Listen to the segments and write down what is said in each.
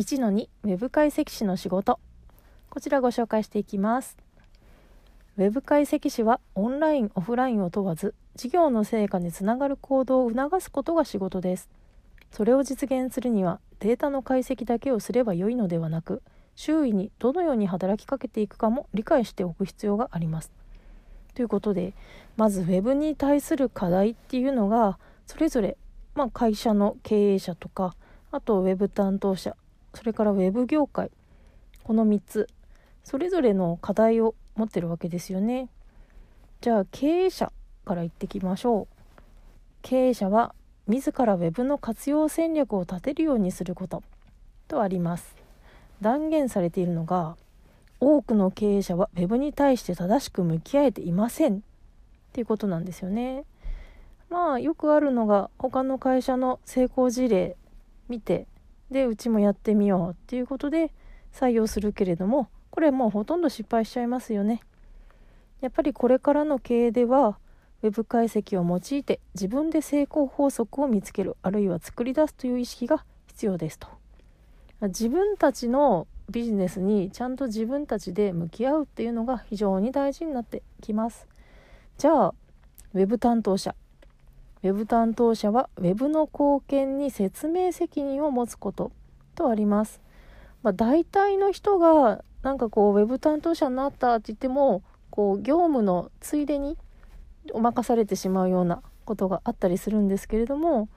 1-2ウェブ解析士の仕事。こちらご紹介していきます。ウェブ解析士はオンラインオフラインを問わず事業の成果につながる行動を促すことが仕事です。それを実現するにはデータの解析だけをすれば良いのではなく周囲にどのように働きかけていくかも理解しておく必要があります。ということでまず Web に対する課題っていうのがそれぞれ、まあ、会社の経営者とかあと Web 担当者それから Web 業界この3つそれぞれの課題を持ってるわけですよね。じゃあ経営者から言ってきましょう。経営者は自ら Web の活用戦略を立てるようにすること。とあります。断言されているのが多くの経営者は Web に対して正しく向き合えていません。っていうことなんですよね。まあよくあるのが他の会社の成功事例見てでうちもやってみようっていうことで採用するけれどもこれもうほとんど失敗しちゃいますよね。やっぱりこれからの経営では Web 解析を用いて自分で成功法則を見つけるあるいは作り出すという意識が必要ですと。自分たちのビジネスにちゃんと自分たちで向き合うっていうのが非常に大事になってきます。じゃあ Web 担当者 Web 担当者は Web の貢献に説明責任を持つこととあります。まあ、大体の人がなんかこう Web 担当者になったって言ってもこう業務のついでにお任されてしまうようなことがあったりするんですけれども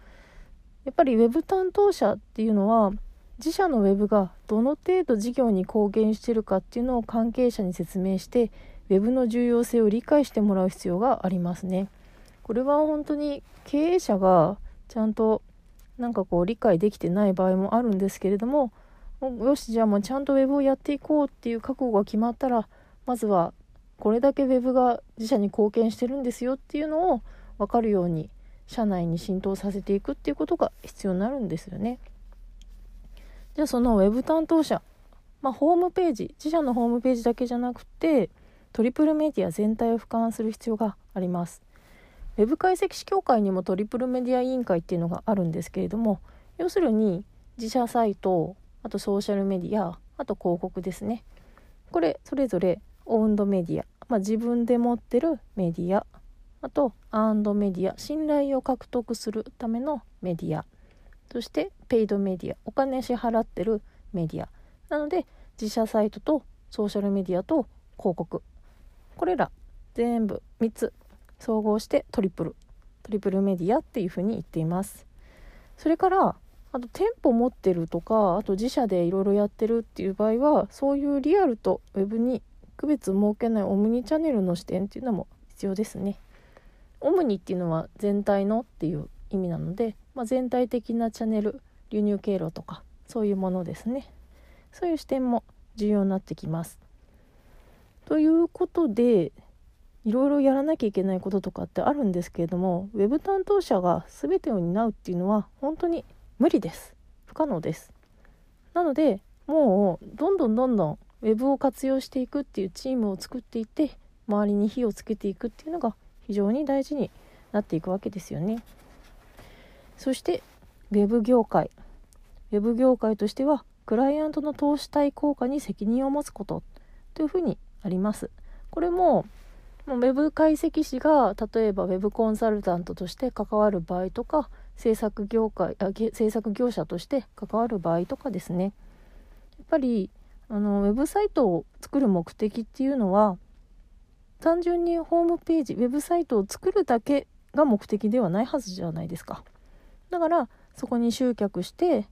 やっぱり Web 担当者っていうのは自社の Web がどの程度事業に貢献してるかっていうのを関係者に説明して Web の重要性を理解してもらう必要がありますね。これは本当に経営者がちゃんとなんかこう理解できてない場合もあるんですけれどもよしじゃあもうちゃんと web をやっていこうっていう覚悟が決まったらまずはこれだけ web が自社に貢献してるんですよっていうのを分かるように社内に浸透させていくっていうことが必要になるんですよね。じゃあその web 担当者、まあ、ホームページ自社のホームページだけじゃなくてトリプルメディア全体を俯瞰する必要があります。ウェブ解析士協会にもトリプルメディア委員会っていうのがあるんですけれども要するに自社サイトあとソーシャルメディアあと広告ですね。これそれぞれオウンドメディア、まあ、自分で持ってるメディアあとアンドメディア信頼を獲得するためのメディアそしてペイドメディアお金支払ってるメディア。なので自社サイトとソーシャルメディアと広告。これら全部3つ総合してトリプルトリプルメディアっていうふうに言っています。それからあと店舗持ってるとかあと自社でいろいろやってるっていう場合はそういうリアルとウェブに区別設けないオムニチャンネルの視点っていうのも必要ですね。オムニっていうのは全体のっていう意味なので、まあ、全体的なチャンネル流入経路とかそういうものですね。そういう視点も重要になってきます。ということでいろいろやらなきゃいけないこととかってあるんですけれどもウェブ担当者が全てを担うっていうのは本当に無理です。不可能です。なのでもうどんどんどんどんウェブを活用していくっていうチームを作っていって周りに火をつけていくっていうのが非常に大事になっていくわけですよね。そしてウェブ業界。ウェブ業界としてはクライアントの投資対効果に責任を持つことというふうにあります。これももうウェブ解析士が例えばウェブコンサルタントとして関わる場合とか制作業界あ制作業者として関わる場合とかですね。やっぱりあのウェブサイトを作る目的っていうのは単純にホームページウェブサイトを作るだけが目的ではないはずじゃないですか。だからそこに集客して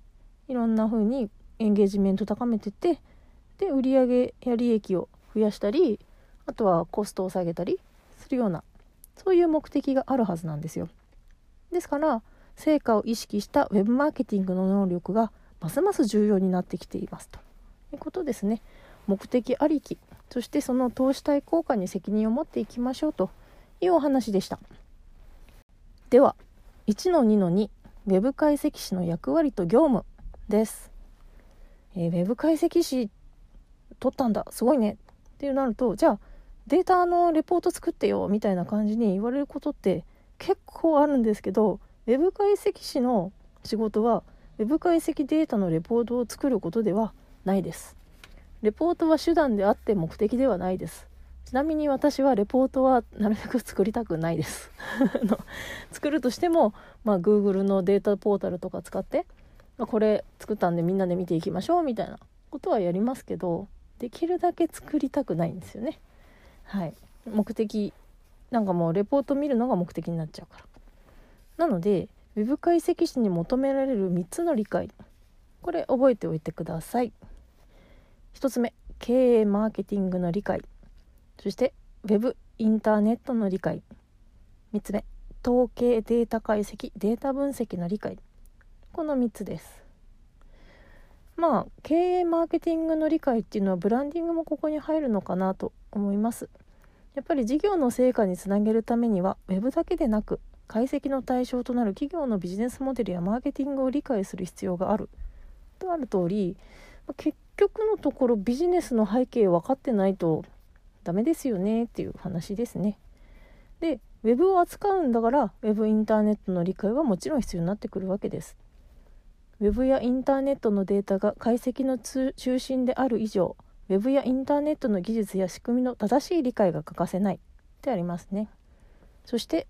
いろんな風にエンゲージメント高めててで売り上げや利益を増やしたりあとはコストを下げたりするようなそういう目的があるはずなんですよ。ですから成果を意識したウェブマーケティングの能力がますます重要になってきています。ということですね。目的ありき。そしてその投資対効果に責任を持っていきましょう。というお話でした。では1-2-2ウェブ解析士の役割と業務。です、えー、ウェブ解析士取ったんだ。すごいね。ってなるとじゃあデータのレポート作ってよみたいな感じに言われることって結構あるんですけどウェブ解析士の仕事はウェブ解析データのレポートを作ることではないです。レポートは手段であって目的ではないです。ちなみに私はレポートはなるべく作りたくないです。作るとしても、まあ、Google のデータポータルとか使って、まあ、これ作ったんでみんなで見ていきましょうみたいなことはやりますけどできるだけ作りたくないんですよね。はい。目的なんかもうレポート見るのが目的になっちゃうから。なので Web 解析士に求められる3つの理解。これ覚えておいてください。1つ目経営マーケティングの理解。そして Web インターネットの理解。3つ目統計データ解析データ分析の理解。この3つです。まあ経営マーケティングの理解っていうのはブランディングもここに入るのかなと思います。やっぱり事業の成果につなげるためには Web だけでなく解析の対象となる企業のビジネスモデルやマーケティングを理解する必要があるとある通り結局のところビジネスの背景分かってないとダメですよねっていう話ですね。で、ウェブを扱うんだから、ウェブインターネットの理解はもちろん必要になってくるわけです。ウェブやインターネットのデータが解析の中心である以上、ウェブやインターネットの技術や仕組みの正しい理解が欠かせない。ってありますね。そして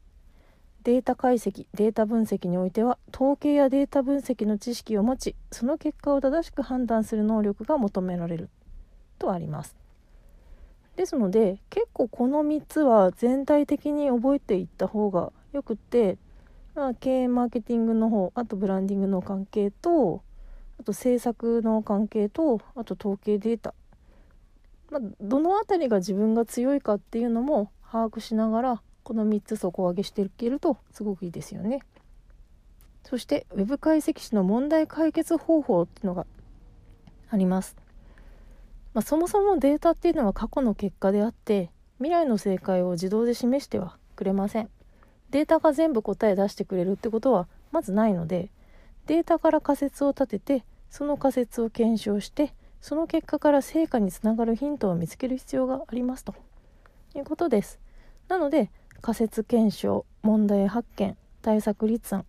データ解析データ分析においては統計やデータ分析の知識を持ちその結果を正しく判断する能力が求められる。とあります。ですので結構この3つは全体的に覚えていった方がよくて、まあ、経営マーケティングの方あとブランディングの関係とあと制作の関係とあと統計データ、まあ、どの辺りが自分が強いかっていうのも把握しながらこの3つ底上げしていけるとすごくいいですよね。そして Web 解析士の問題解決方法っていうのがあります。まあ、そもそもデータっていうのは過去の結果であって未来の正解を自動で示してはくれませんデータが全部答え出してくれるってことはまずないのでデータから仮説を立ててその仮説を検証してその結果から成果につながるヒントを見つける必要がありますと。いうことです。なので仮説検証問題発見対策立案。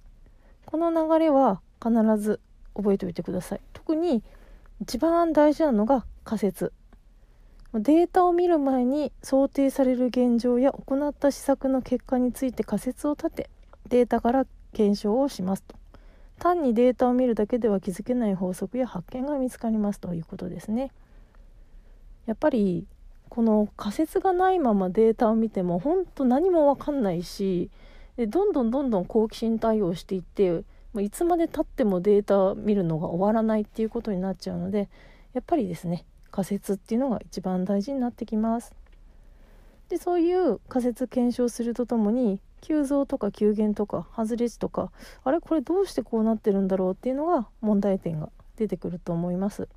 この流れは必ず覚えておいてください。特に一番大事なのが仮説。データを見る前に想定される現状や行った施策の結果について仮説を立てデータから検証をしますと。単にデータを見るだけでは気づけない法則や発見が見つかりますということですねやっぱりこの仮説がないままデータを見ても本当何も分かんないしでどんどんどんどん好奇心対応していっていつまでたってもデータ見るのが終わらないっていうことになっちゃうのでやっぱりですね仮説っていうのが一番大事になってきます。でそういう仮説検証するとともに急増とか急減とか外れ値とかあれこれどうしてこうなってるんだろうっていうのが問題点が出てくると思います。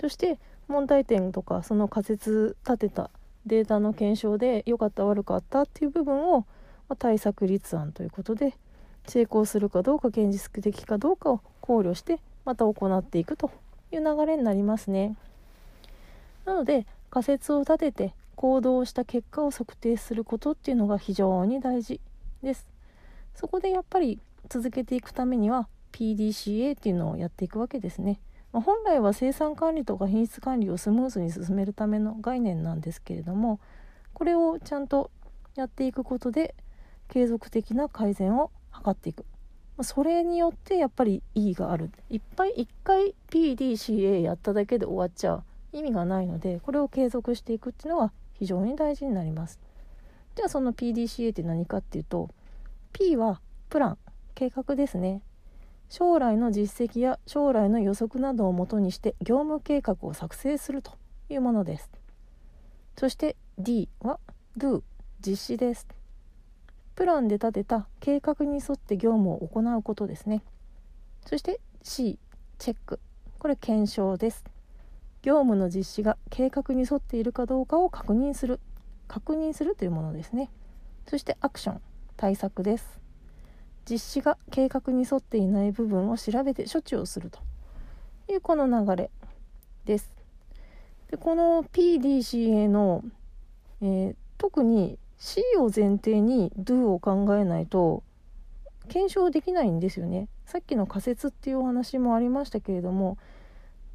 そして問題点とかその仮説立てたデータの検証で良かった悪かったっていう部分を、ま対策立案ということで成功するかどうか現実的かどうかを考慮してまた行っていくという流れになりますね。なので仮説を立てて行動した結果を測定することっていうのが非常に大事です。そこでやっぱり続けていくためには PDCA っていうのをやっていくわけですね。まあ、本来は生産管理とか品質管理をスムーズに進めるための概念なんですけれどもこれをちゃんとやっていくことで継続的な改善を図っていくそれによってやっぱり意義があるいっぱい1回 PDCA やっただけで終わっちゃう意味がないのでこれを継続していくっていうのは非常に大事になりますじゃあその PDCA って何かっていうと P はプラン計画ですね。将来の実績や将来の予測などをもとにして業務計画を作成するというものです。そして D は Do 実施です。プランで立てた計画に沿って業務を行うことですね。そして C チェック。これ検証です。業務の実施が計画に沿っているかどうかを確認する。確認するというものですね。そしてアクション対策です。実施が計画に沿っていない部分を調べて処置をすると。いうこの流れです。でこの PDCA の、えー、特に C を前提に Do を考えないと検証できないんですよね。さっきの仮説っていうお話もありましたけれども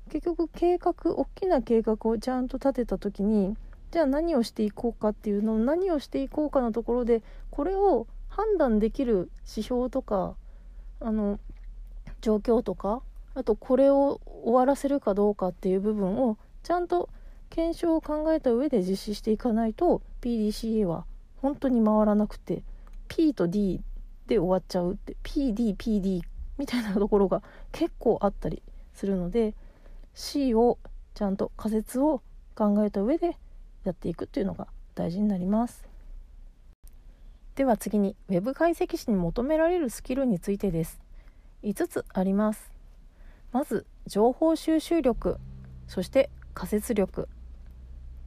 結局計画大きな計画をちゃんと立てた時にじゃあ何をしていこうかっていうのを何をしていこうかのところでこれを判断できる指標とかあの状況とかあとこれを終わらせるかどうかっていう部分をちゃんと検証を考えた上で実施していかないと PDCA は本当に回らなくて P と D で終わっちゃうって PDPD みたいなところが結構あったりするので C をちゃんと仮説を考えた上でやっていくっていうのが大事になります。では次に Web 解析士に求められるスキルについてです。5つあります。まず情報収集力そして仮説力。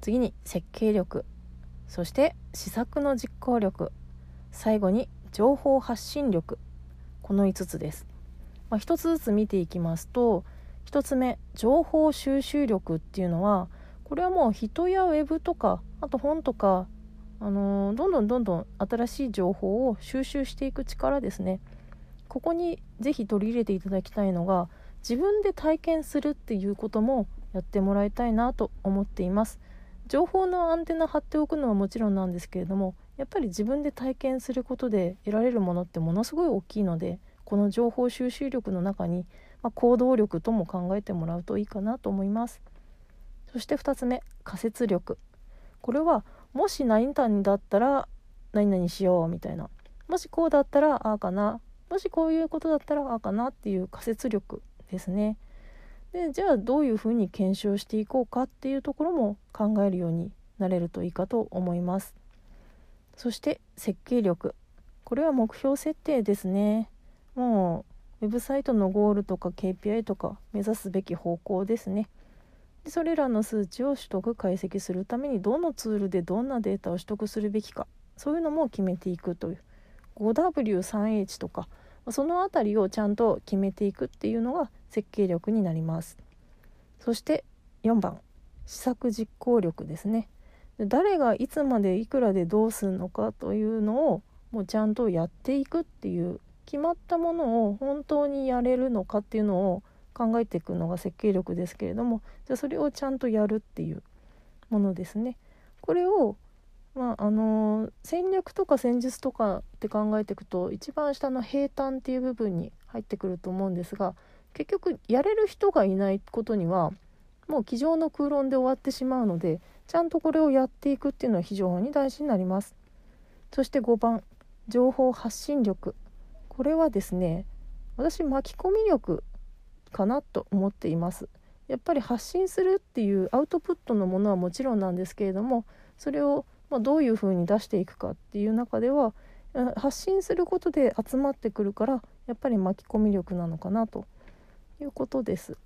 次に設計力。そして施策の実行力。最後に情報発信力。この5つです、まあ、1つずつ見ていきますと1つ目情報収集力っていうのはこれはもう人やウェブとかあと本とか、あのー、どんどんどんどん新しい情報を収集していく力ですね。ここにぜひ取り入れていただきたいのが自分で体験するっていうこともやってもらいたいなと思っています。情報のアンテナ張っておくのはもちろんなんですけれどもやっぱり自分で体験することで得られるものってものすごい大きいのでこの情報収集力の中に、まあ、行動力とも考えてもらうといいかなと思います。そして2つ目仮説力。これはもし何々だったら何々しようみたいな。もしこうだったらああかな。もしこういうことだったらああかなっていう仮説力ですね。でじゃあどういうふうに検証していこうかっていうところも考えるようになれるといいかと思います。そして設計力。これは目標設定ですね。もうウェブサイトのゴールとか KPI とか目指すべき方向ですね。それらの数値を取得解析するためにどのツールでどんなデータを取得するべきかそういうのも決めていくという。5W3H とかその辺りをちゃんと決めていくっていうのが設計力になります。そして4番施策実行力ですね。誰がいつまでいくらでどうするのかというのをもうちゃんとやっていくっていう決まったものを本当にやれるのかっていうのを考えていくのが設計力ですけれどもじゃそれをちゃんとやるっていうものですね。これをまああの戦略とか戦術とかって考えていくと一番下の平坦っていう部分に入ってくると思うんですが結局やれる人がいないことにはもう机上の空論で終わってしまうのでちゃんとこれをやっていくっていうのは非常に大事になりますそして5番情報発信力これはですね私巻き込み力かなと思っていますやっぱり発信するっていうアウトプットのものはもちろんなんですけれどもそれをま、どういうふうに出していくかっていう中では発信することで集まってくるからやっぱり巻き込み力なのかなということです。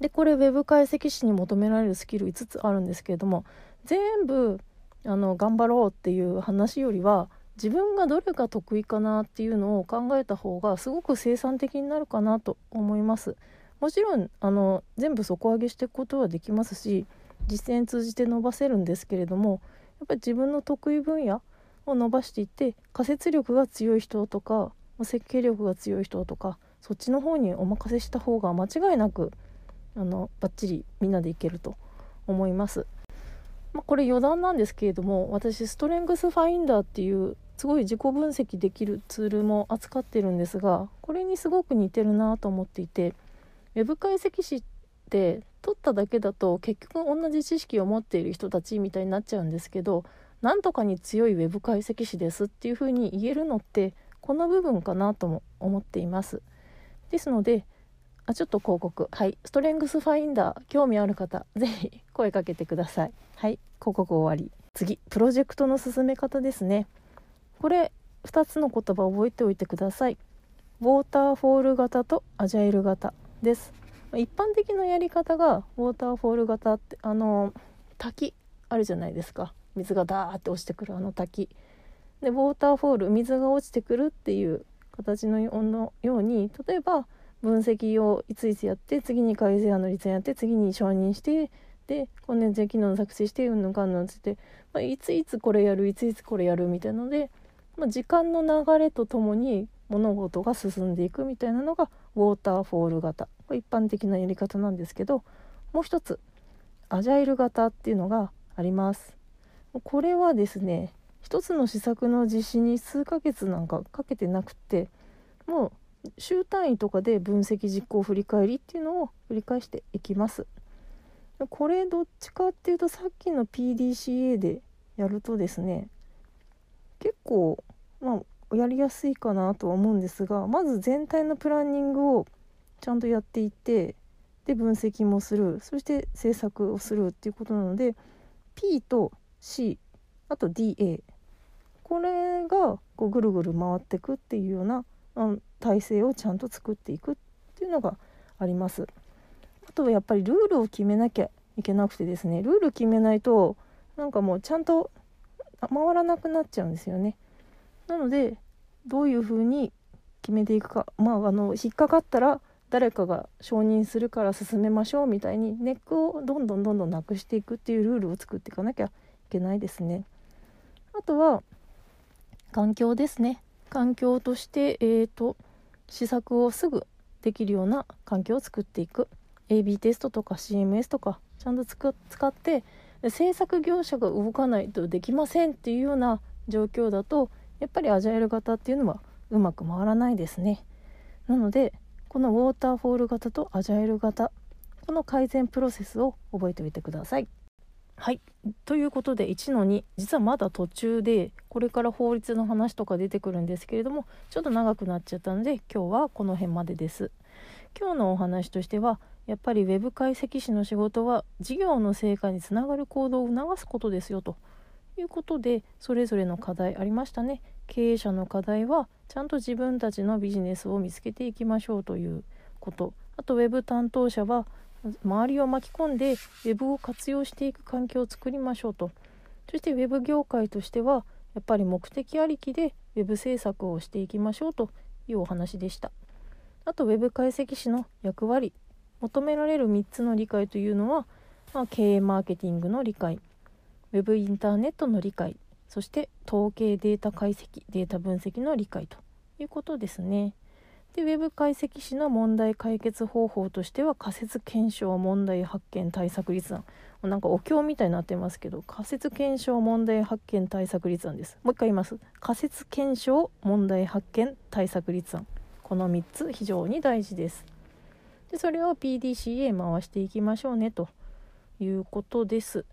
でこれ web 解析士に求められるスキル5つあるんですけれども全部あの頑張ろうっていう話よりは自分がどれが得意かなっていうのを考えた方がすごく生産的になるかなと思います。もちろんあの全部底上げしていくことはできますし実践通じて伸ばせるんですけれどもやっぱり自分の得意分野を伸ばしていって仮説力が強い人とか設計力が強い人とかそっちの方にお任せした方が間違いなくあのバッチリみんなでいけると思います。まあ、これ余談なんですけれども私ストレングスファインダーっていうすごい自己分析できるツールも扱ってるんですがこれにすごく似てるなと思っていて web 解析士って取っただけだと結局同じ知識を持っている人たちみたいになっちゃうんですけどなんとかに強い web 解析士ですっていうふうに言えるのってこの部分かなとも思っています。ですのであちょっと広告。はい。ストレングスファインダー興味ある方 是非声かけてください。はい。広告終わり。次。プロジェクトの進め方ですね。これ2つの言葉覚えておいてください。ウォーターフォール型とアジャイル型です。一般的なやり方がウォーターフォール型ってあの滝あるじゃないですか。水がダーって落ちてくるあの滝。でウォーターフォール水が落ちてくるっていう形のように例えば分析をいついつやって次に改善案の立案やって次に承認してで今年前機能の作成してうんぬかんぬんつって、まあ、いついつこれやるいついつこれやるみたいなので、まあ、時間の流れとともに物事が進んでいくみたいなのがウォーターフォール型。これ一般的なやり方なんですけどもう一つアジャイル型っていうのがあります。これはですね一つの施策の実施に数ヶ月なんかかけてなくてもう週単位とかで分析実行振り返りっていうのを繰り返していきます。これどっちかっていうとさっきの PDCA でやるとですね結構まあやりやすいかなとは思うんですがまず全体のプランニングをちゃんとやっていってで分析もするそして制作をするっていうことなので P と C あと DA これがこうぐるぐる回ってくっていうような体制をちゃんと作っていくっていうのがあります。あとはやっぱりルールを決めなきゃいけなくてですねルール決めないとなんかもうちゃんと回らなくなっちゃうんですよね。なのでどういうふうに決めていくかまああの引っかかったら誰かが承認するから進めましょうみたいにネックをどんどんどんどんなくしていくっていうルールを作っていかなきゃいけないですね。あとは環境ですね環境として、えーと、施策をすぐできるような環境を作っていく。AB テストとか CMS とかちゃんと使って制作業者が動かないとできませんっていうような状況だとやっぱりアジャイル型っていうのはうまく回らないですね。なのでこのウォーターフォール型とアジャイル型この改善プロセスを覚えておいてください。はい。ということで1の2実はまだ途中でこれから法律の話とか出てくるんですけれどもちょっと長くなっちゃったので今日はこの辺までです。今日のお話としてはやっぱり web 解析士の仕事は事業の成果につながる行動を促すことですよと。いうことでそれぞれの課題ありましたね。経営者の課題はちゃんと自分たちのビジネスを見つけていきましょうということ。あと web 担当者は周りを巻き込んで Web を活用していく環境を作りましょうとそして Web 業界としてはやっぱり目的ありきで Web 制作をしていきましょうというお話でしたあと Web 解析士の役割求められる3つの理解というのは、まあ、経営マーケティングの理解 Web インターネットの理解そして統計データ解析データ分析の理解ということですね。でウェブ解析士の問題解決方法としては仮説検証問題発見対策立案。なんかお経みたいになってますけど仮説検証問題発見対策立案です。もう一回言います。仮説検証問題発見対策立案。この3つ非常に大事です。でそれを PDCA 回していきましょうねということです。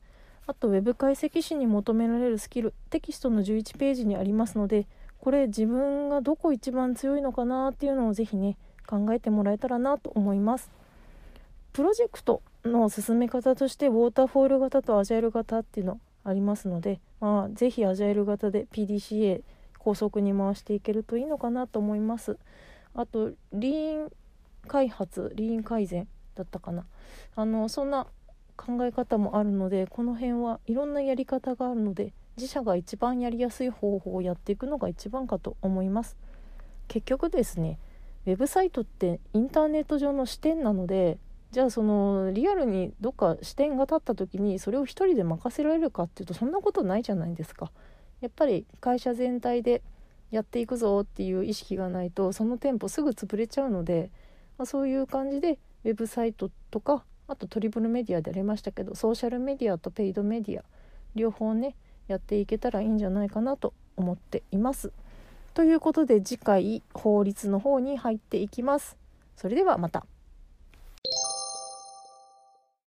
あと Web 解析士に求められるスキルテキストの11ページにありますのでこれ自分がどこ一番強いのかなっていうのをぜひね考えてもらえたらなと思います。プロジェクトの進め方としてウォーターフォール型とアジャイル型っていうのありますのでまあぜひアジャイル型で PDCA 高速に回していけるといいのかなと思います。あとリーン開発リーン改善だったかな。あのそんな考え方もあるのでこの辺はいろんなやり方があるので自社が一番やりやすい方法をやっていくのが一番かと思います。結局ですねウェブサイトってインターネット上の視点なのでじゃあそのリアルにどっか視点が立った時にそれを一人で任せられるかっていうとそんなことないじゃないですか。やっぱり会社全体でやっていくぞっていう意識がないとその店舗すぐ潰れちゃうので、まあ、そういう感じでウェブサイトとかあとトリプルメディアでありましたけどソーシャルメディアとペイドメディア両方ねやっていけたらいいんじゃないかなと思っています。ということで次回法律の方に入っていきます。それではまた。